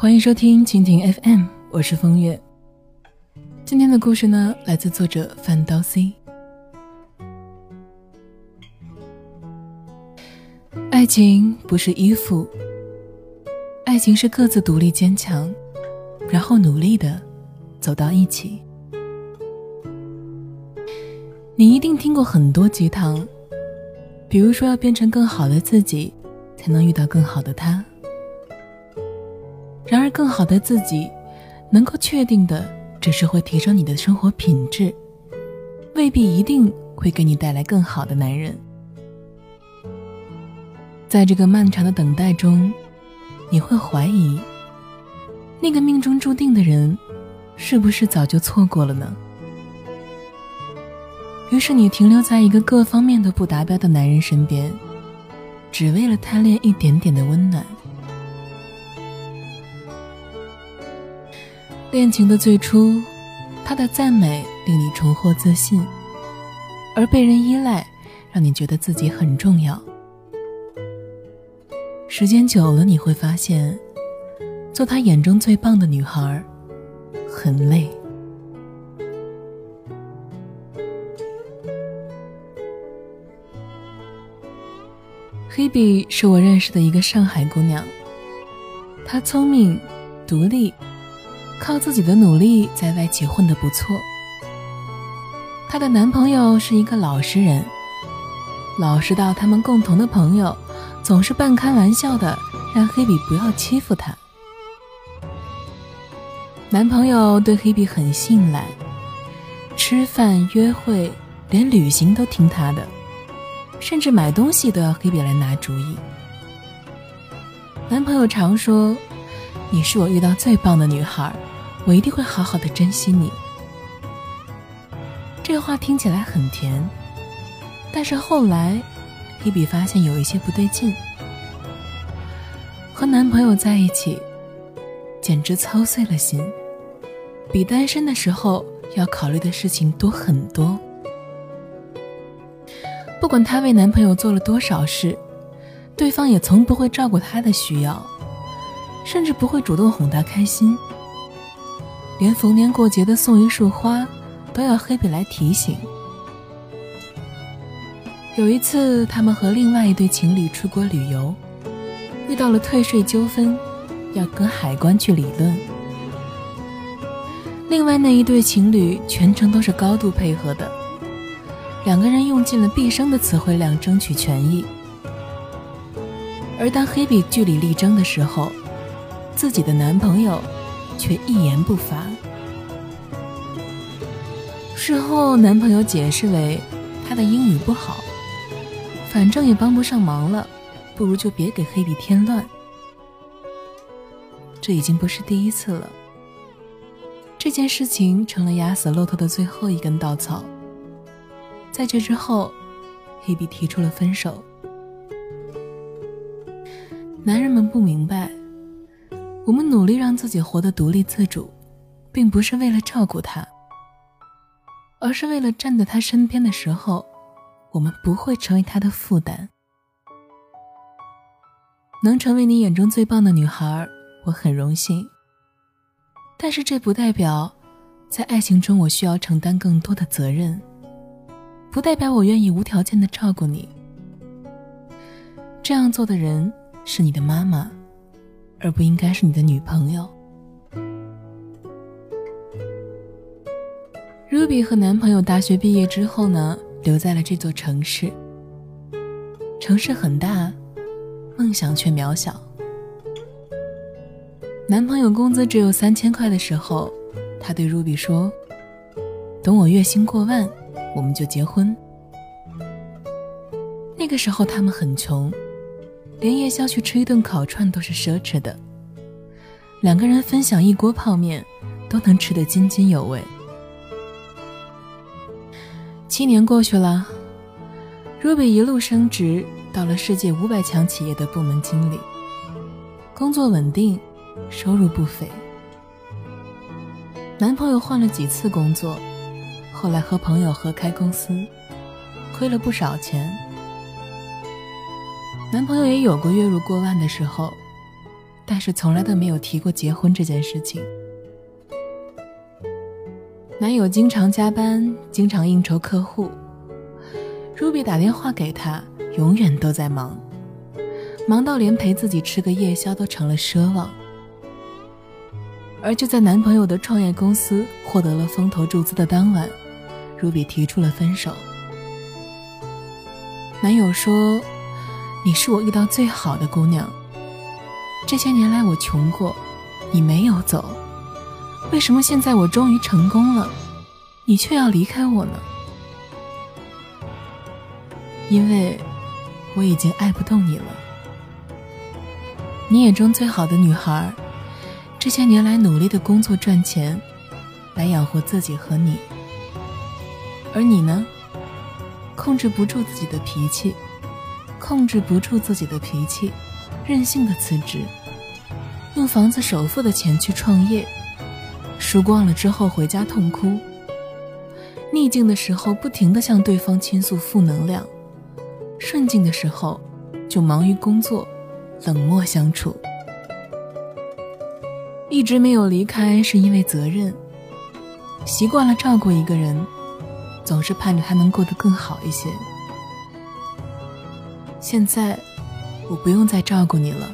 欢迎收听蜻蜓 FM，我是风月。今天的故事呢，来自作者范刀 C。爱情不是依附，爱情是各自独立坚强，然后努力的走到一起。你一定听过很多鸡汤，比如说要变成更好的自己，才能遇到更好的他。然而，更好的自己，能够确定的只是会提升你的生活品质，未必一定会给你带来更好的男人。在这个漫长的等待中，你会怀疑，那个命中注定的人，是不是早就错过了呢？于是，你停留在一个各方面都不达标的男人身边，只为了贪恋一点点的温暖。恋情的最初，他的赞美令你重获自信，而被人依赖，让你觉得自己很重要。时间久了，你会发现，做他眼中最棒的女孩，很累。黑比是我认识的一个上海姑娘，她聪明、独立。靠自己的努力在外企混得不错。她的男朋友是一个老实人，老实到他们共同的朋友总是半开玩笑的让黑比不要欺负她。男朋友对黑比很信赖，吃饭、约会，连旅行都听他的，甚至买东西都要黑比来拿主意。男朋友常说：“你是我遇到最棒的女孩。”我一定会好好的珍惜你。这话听起来很甜，但是后来，黑比发现有一些不对劲。和男朋友在一起，简直操碎了心，比单身的时候要考虑的事情多很多。不管她为男朋友做了多少事，对方也从不会照顾她的需要，甚至不会主动哄她开心。连逢年过节的送一束花，都要黑比来提醒。有一次，他们和另外一对情侣出国旅游，遇到了退税纠纷，要跟海关去理论。另外那一对情侣全程都是高度配合的，两个人用尽了毕生的词汇量争取权益。而当黑比据理力争的时候，自己的男朋友。却一言不发。事后，男朋友解释为他的英语不好，反正也帮不上忙了，不如就别给黑比添乱。这已经不是第一次了。这件事情成了压死骆驼的最后一根稻草。在这之后，黑比提出了分手。男人们不明白。我们努力让自己活得独立自主，并不是为了照顾他，而是为了站在他身边的时候，我们不会成为他的负担。能成为你眼中最棒的女孩，我很荣幸。但是这不代表，在爱情中我需要承担更多的责任，不代表我愿意无条件的照顾你。这样做的人是你的妈妈。而不应该是你的女朋友。Ruby 和男朋友大学毕业之后呢，留在了这座城市。城市很大，梦想却渺小。男朋友工资只有三千块的时候，他对 Ruby 说：“等我月薪过万，我们就结婚。”那个时候他们很穷。连夜宵去吃一顿烤串都是奢侈的，两个人分享一锅泡面，都能吃得津津有味。七年过去了，Ruby 一路升职到了世界五百强企业的部门经理，工作稳定，收入不菲。男朋友换了几次工作，后来和朋友合开公司，亏了不少钱。男朋友也有过月入过万的时候，但是从来都没有提过结婚这件事情。男友经常加班，经常应酬客户。Ruby 打电话给他，永远都在忙，忙到连陪自己吃个夜宵都成了奢望。而就在男朋友的创业公司获得了风投注资的当晚，Ruby 提出了分手。男友说：“你是我遇到最好的姑娘。这些年来我穷过，你没有走，为什么现在我终于成功了，你却要离开我呢？因为我已经爱不动你了。你眼中最好的女孩，这些年来努力的工作赚钱，来养活自己和你，而你呢？”控制不住自己的脾气，控制不住自己的脾气，任性的辞职，用房子首付的钱去创业，输光了之后回家痛哭。逆境的时候不停的向对方倾诉负能量，顺境的时候就忙于工作，冷漠相处。一直没有离开是因为责任，习惯了照顾一个人。总是盼着他能过得更好一些。现在，我不用再照顾你了，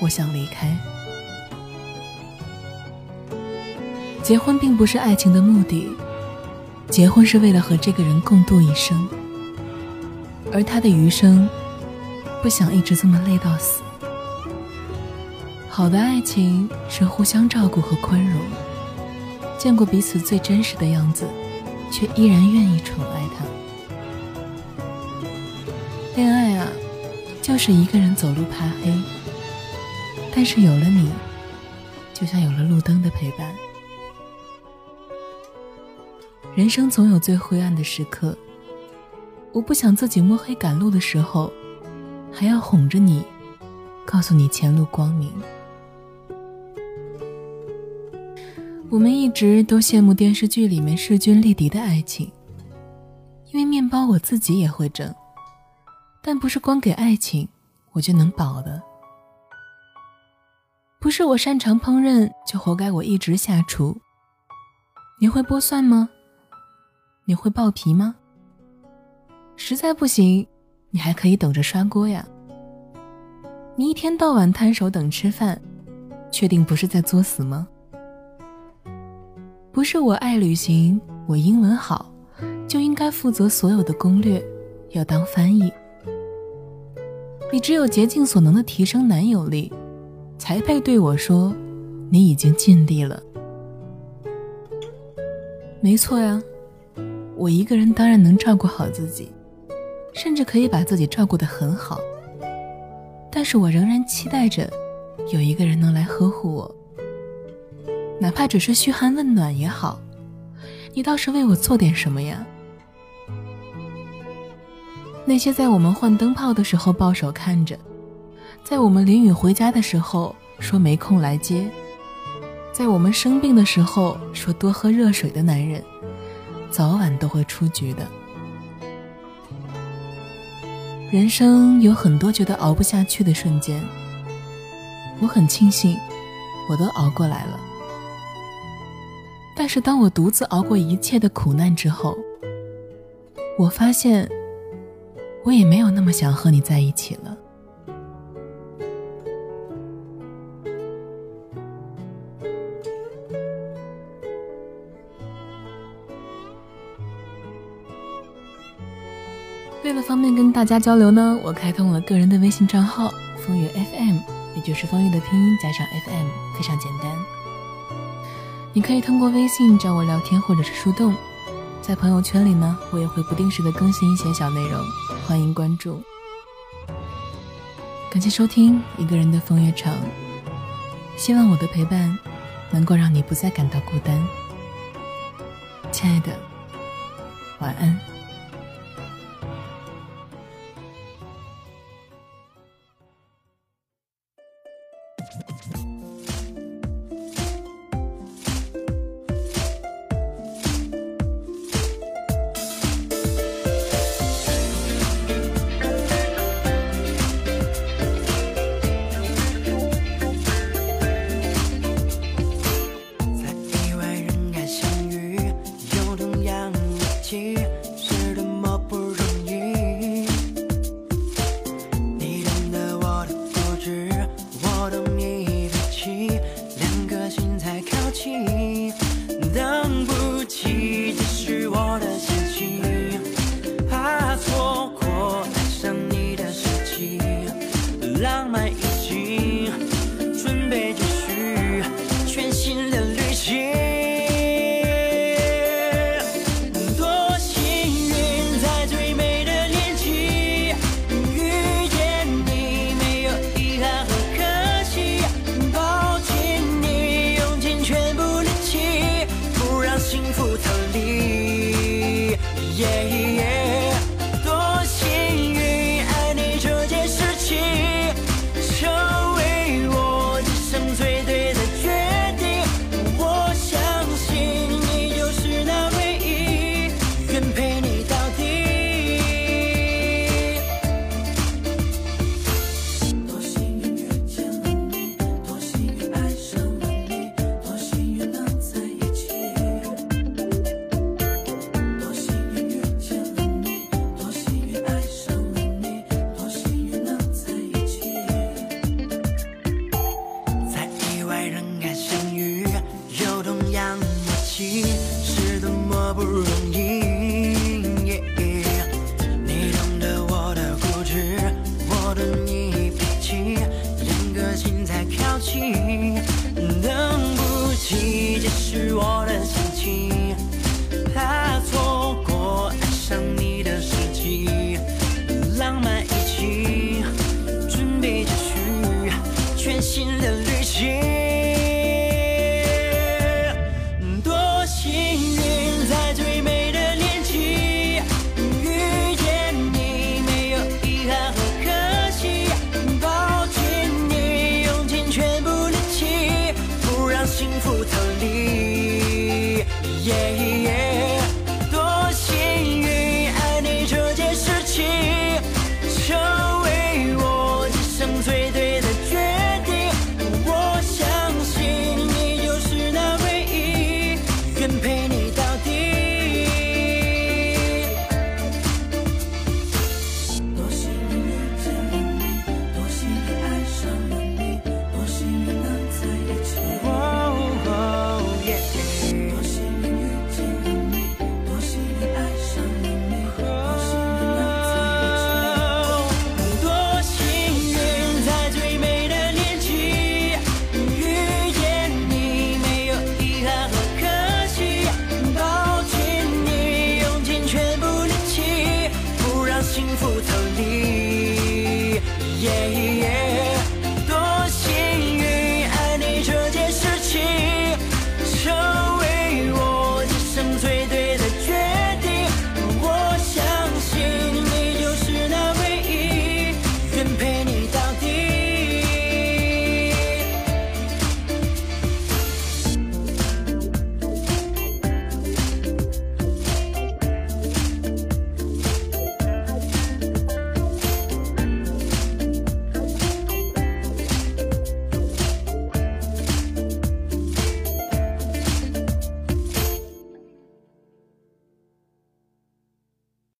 我想离开。结婚并不是爱情的目的，结婚是为了和这个人共度一生，而他的余生，不想一直这么累到死。好的爱情是互相照顾和宽容，见过彼此最真实的样子。却依然愿意宠爱他。恋爱啊，就是一个人走路怕黑，但是有了你，就像有了路灯的陪伴。人生总有最灰暗的时刻，我不想自己摸黑赶路的时候，还要哄着你，告诉你前路光明。我们一直都羡慕电视剧里面势均力敌的爱情，因为面包我自己也会蒸，但不是光给爱情我就能饱的。不是我擅长烹饪就活该我一直下厨。你会剥蒜吗？你会剥皮吗？实在不行，你还可以等着刷锅呀。你一天到晚摊手等吃饭，确定不是在作死吗？不是我爱旅行，我英文好，就应该负责所有的攻略，要当翻译。你只有竭尽所能的提升男友力，才配对我说，你已经尽力了。没错呀，我一个人当然能照顾好自己，甚至可以把自己照顾得很好。但是我仍然期待着，有一个人能来呵护我。哪怕只是嘘寒问暖也好，你倒是为我做点什么呀？那些在我们换灯泡的时候抱手看着，在我们淋雨回家的时候说没空来接，在我们生病的时候说多喝热水的男人，早晚都会出局的。人生有很多觉得熬不下去的瞬间，我很庆幸，我都熬过来了。但是，当我独自熬过一切的苦难之后，我发现，我也没有那么想和你在一起了。为了方便跟大家交流呢，我开通了个人的微信账号“风月 FM”，也就是“风月”的拼音加上 “FM”，非常简单。你可以通过微信找我聊天，或者是树洞，在朋友圈里呢，我也会不定时的更新一些小内容，欢迎关注。感谢收听一个人的风月场，希望我的陪伴能够让你不再感到孤单，亲爱的，晚安。多